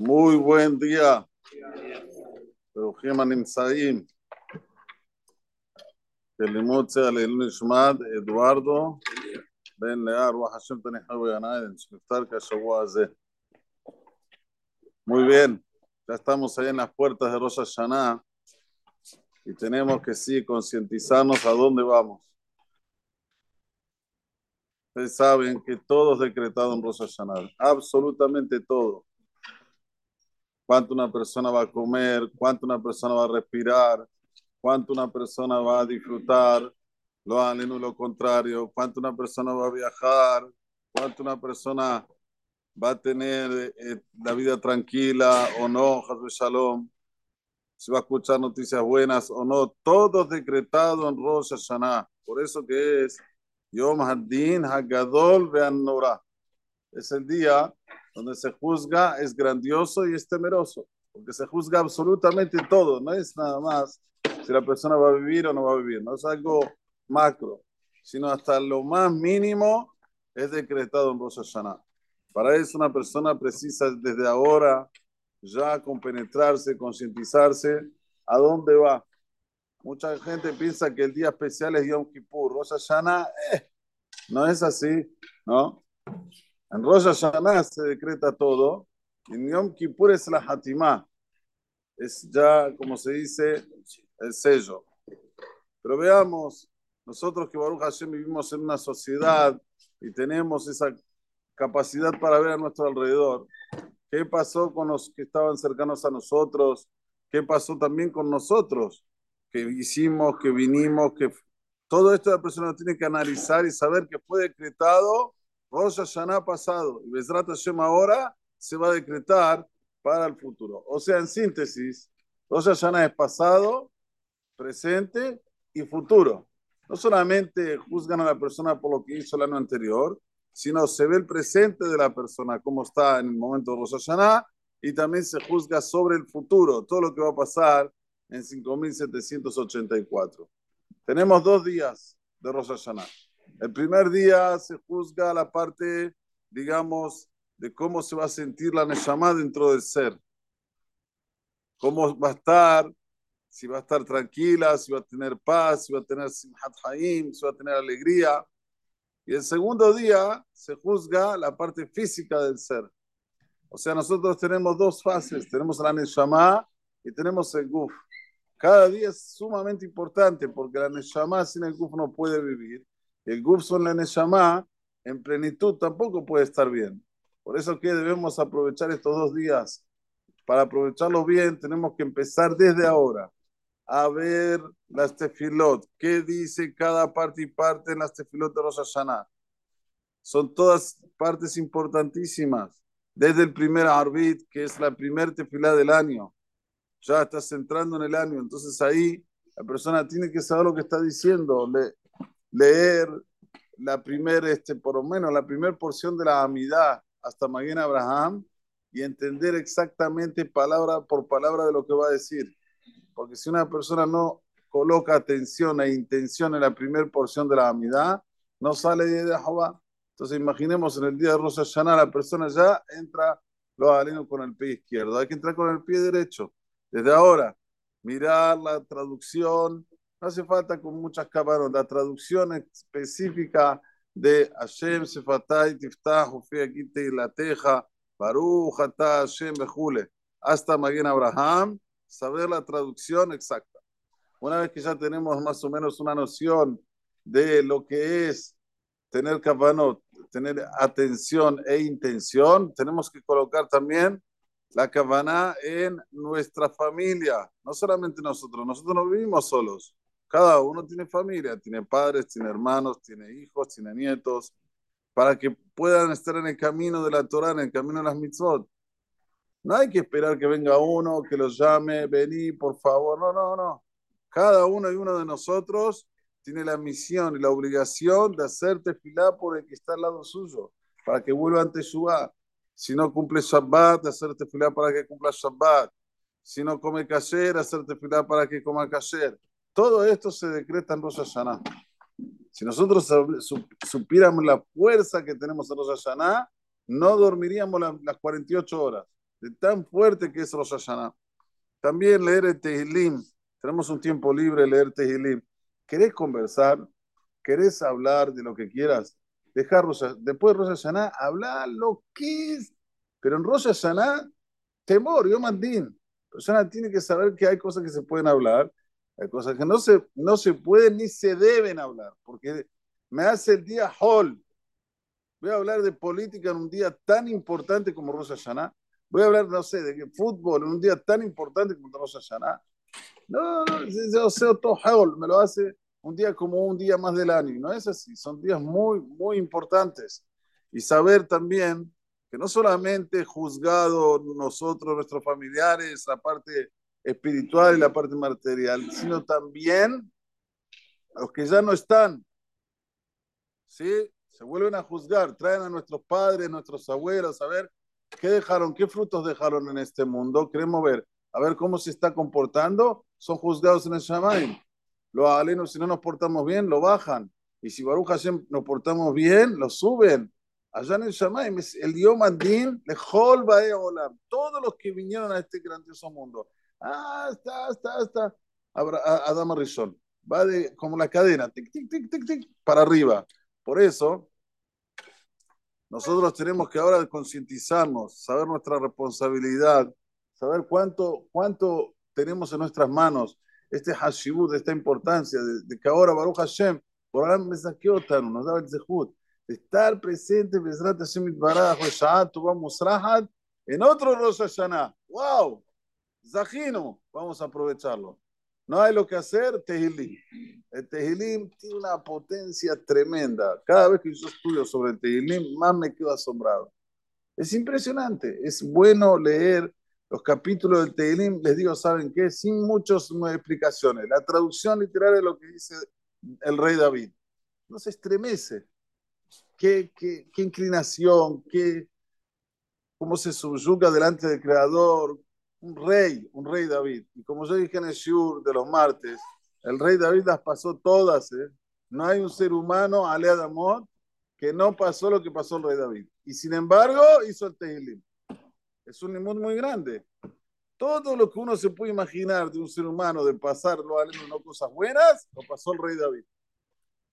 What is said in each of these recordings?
Muy buen día. ברוכים הנמצאים. כלימוד צה לעילוי נשמת אדוארדו בן לאה, רוח השם תניחו בעיניים, שנפטר כשבוע הזה. Muy bien, ya estamos ahí en las puertas de Rosh Hashanah y tenemos que sí concientizarnos a dónde vamos. Ustedes saben que todo es decretado en Rosh Hashanah, absolutamente todo. Cuánto una persona va a comer, cuánto una persona va a respirar, cuánto una persona va a disfrutar, lo aleno lo contrario, cuánto una persona va a viajar, cuánto una persona va a tener eh, la vida tranquila o no, Shalom, si va a escuchar noticias buenas o no, todo decretado en Rosh Hashanah. Por eso que es Yom Haddin Hagadol Nora. Es el día donde se juzga, es grandioso y es temeroso, porque se juzga absolutamente todo, no es nada más si la persona va a vivir o no va a vivir, no es algo macro, sino hasta lo más mínimo es decretado en Rosh Hashanah. Para eso una persona precisa desde ahora ya compenetrarse, concientizarse a dónde va. Mucha gente piensa que el día especial es Yom Kippur. Rosh Hashanah, eh, no es así, ¿no? En Rosh Hashanah se decreta todo. En Yom Kippur es la Hatimah. Es ya, como se dice, el sello. Pero veamos, nosotros que Baruch Hashem vivimos en una sociedad y tenemos esa capacidad para ver a nuestro alrededor. ¿Qué pasó con los que estaban cercanos a nosotros? ¿Qué pasó también con nosotros? que hicimos, que vinimos, que todo esto la persona tiene que analizar y saber que fue decretado Rosh Hashanah pasado y Besrat Hashem ahora se va a decretar para el futuro. O sea, en síntesis, Rosh Hashanah es pasado, presente y futuro. No solamente juzgan a la persona por lo que hizo el año anterior, sino se ve el presente de la persona, cómo está en el momento de Rosh Hashanah, y también se juzga sobre el futuro, todo lo que va a pasar en 5784. Tenemos dos días de Rosh Hashanah. El primer día se juzga la parte, digamos, de cómo se va a sentir la Neshama dentro del ser. Cómo va a estar, si va a estar tranquila, si va a tener paz, si va a tener Simhat Haim, si va a tener alegría. Y el segundo día se juzga la parte física del ser. O sea, nosotros tenemos dos fases. Tenemos la Neshama y tenemos el Guf. Cada día es sumamente importante porque la Neshama sin el Guf no puede vivir. El Guf son en plenitud tampoco puede estar bien. Por eso que debemos aprovechar estos dos días. Para aprovecharlos bien tenemos que empezar desde ahora a ver las tefilot. ¿Qué dice cada parte y parte en las tefilot de Rosh? Son todas partes importantísimas. Desde el primer arbit, que es la primer tefilá del año, ya estás entrando en el año, entonces ahí la persona tiene que saber lo que está diciendo, leer la primera, este, por lo menos la primera porción de la amidad hasta Maguen Abraham y entender exactamente palabra por palabra de lo que va a decir. Porque si una persona no coloca atención e intención en la primera porción de la amidad, no sale de Jehová. Entonces imaginemos en el día de Rosh Hashanah la persona ya entra lo aleno con el pie izquierdo, hay que entrar con el pie derecho desde ahora, mirar la traducción, no hace falta con muchas cámaras, la traducción específica de Hashem Sefatay Tiftah y la Teja, Baruch Hashem Bejule, hasta Maguen Abraham, saber la traducción exacta. Una vez que ya tenemos más o menos una noción de lo que es tener kavanot, tener atención e intención, tenemos que colocar también la cabana en nuestra familia, no solamente nosotros, nosotros no vivimos solos, cada uno tiene familia, tiene padres, tiene hermanos, tiene hijos, tiene nietos, para que puedan estar en el camino de la Torah, en el camino de las mitzvot. No hay que esperar que venga uno, que los llame, vení, por favor, no, no, no. Cada uno y uno de nosotros tiene la misión y la obligación de hacerte filar por el que está al lado suyo, para que vuelva ante Shua. Si no cumple Shabbat, hacerte filar para que cumpla Shabbat. Si no come kasher, hacerte filar para que coma kasher. Todo esto se decreta en Rosh Hashanah. Si nosotros supiéramos la fuerza que tenemos en Rosh Hashanah, no dormiríamos las 48 horas. de tan fuerte que es Rosh Hashanah. También leer el Tehilim. Tenemos un tiempo libre de leer Tehilim. ¿Querés conversar? ¿Querés hablar de lo que quieras? Dejar después de Rosh Hashanah, hablar lo que es. Pero en Rosh Hashanah, temor, yo mandín. La persona tiene que saber que hay cosas que se pueden hablar, hay cosas que no se, no se pueden ni se deben hablar, porque me hace el día hall. Voy a hablar de política en un día tan importante como Rosh Hashanah. Voy a hablar, no sé, de fútbol en un día tan importante como Rosh Hashanah. No, no, yo sé todo hall, me lo hace un día como un día más del año. No es así, son días muy, muy importantes. Y saber también que no solamente juzgado nosotros, nuestros familiares, la parte espiritual y la parte material, sino también los que ya no están. ¿Sí? Se vuelven a juzgar, traen a nuestros padres, nuestros abuelos, a ver qué dejaron, qué frutos dejaron en este mundo. Queremos ver, a ver cómo se está comportando. Son juzgados en el Shamaim. Los alenos, si no nos portamos bien, lo bajan. Y si Baruch Hashem nos portamos bien, lo suben. Allá en el Shamaim, el Yom Adin, Lejol Olam. Todos los que vinieron a este grandioso mundo. Ah, está, está, está. Adam Rishon. Va de, como la cadena, tic, tic, tic, tic, tic, para arriba. Por eso, nosotros tenemos que ahora concientizarnos, saber nuestra responsabilidad, saber cuánto, cuánto tenemos en nuestras manos este hashibut, esta importancia de, que ahora Baruch Hashem, por ahora nos da el zehut, de estar presente, Bezrat Hashem Baraj, vamos Rahat, en otro Rosh Hashanah. ¡Wow! Zahino, vamos a aprovecharlo. No hay lo que hacer, Tehilim. El Tehilim tiene una potencia tremenda. Cada vez que yo estudio sobre el Tehilim, más me quedo asombrado. Es impresionante. Es bueno leer los capítulos del Tehilim, les digo, ¿saben qué? Sin muchas explicaciones. La traducción literal de lo que dice el rey David. No se estremece. Qué, qué, qué inclinación, qué, cómo se subyuga delante del Creador. Un rey, un rey David. Y como yo dije en el Shur de los martes, el rey David las pasó todas. ¿eh? No hay un ser humano, Ale Adamot, que no pasó lo que pasó el rey David. Y sin embargo, hizo el Tehilim. Es un limón muy grande. Todo lo que uno se puede imaginar de un ser humano, de pasarlo a no cosas buenas, lo pasó el rey David.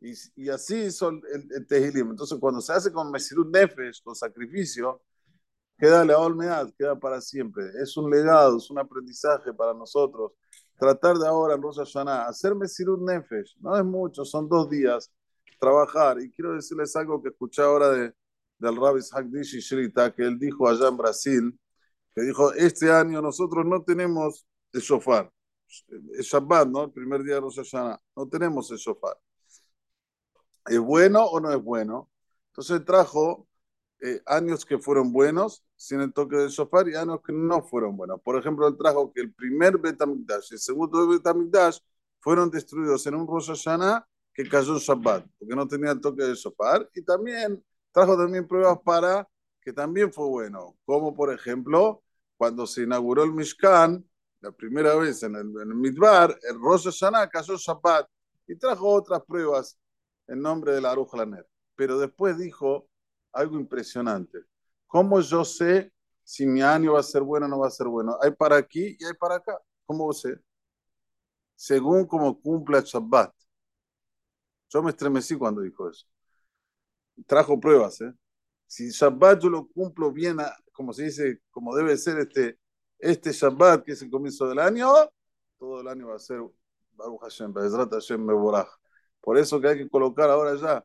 Y, y así hizo el, el, Tehilim. Entonces, cuando se hace con Mesirut Nefesh, con sacrificio, queda la olmedad, queda para siempre. Es un legado, es un aprendizaje para nosotros. Tratar de ahora en Rosh Hashanah, hacer Mesirut Nefesh, no es mucho, son dos días, trabajar. Y quiero decirles algo que escuché ahora de, del Rabbi Hagdish Shrita, que él dijo allá en Brasil, que dijo, este año nosotros no tenemos el shofar. Es Shabbat, ¿no? El primer día de Rosh Hashanah. No tenemos el shofar. ¿Es bueno o no es bueno? Entonces trajo eh, años que fueron buenos sin el toque del shofar y años que no fueron buenos. Por ejemplo, él trajo que el primer Betamikdash y el segundo Betamikdash fueron destruidos en un Rosh Hashanah que cayó en Shabbat, porque no tenía el toque del shofar. Y también trajo también pruebas para que también fue bueno, como por ejemplo cuando se inauguró el Mishkan, la primera vez en el, en el Midbar, el Rosh Hashanah cayó Shabbat y trajo otras pruebas en nombre de la Aruj Pero después dijo algo impresionante. ¿Cómo yo sé si mi año va a ser bueno o no va a ser bueno? Hay para aquí y hay para acá. ¿Cómo sé? Según cómo cumpla Shabbat. Yo me estremecí cuando dijo eso. Trajo pruebas, ¿eh? Si Shabbat yo lo cumplo bien, como se dice, como debe ser este, este Shabbat, que es el comienzo del año, todo el año va a ser Baruch Hashem, Hashem Por eso que hay que colocar ahora ya,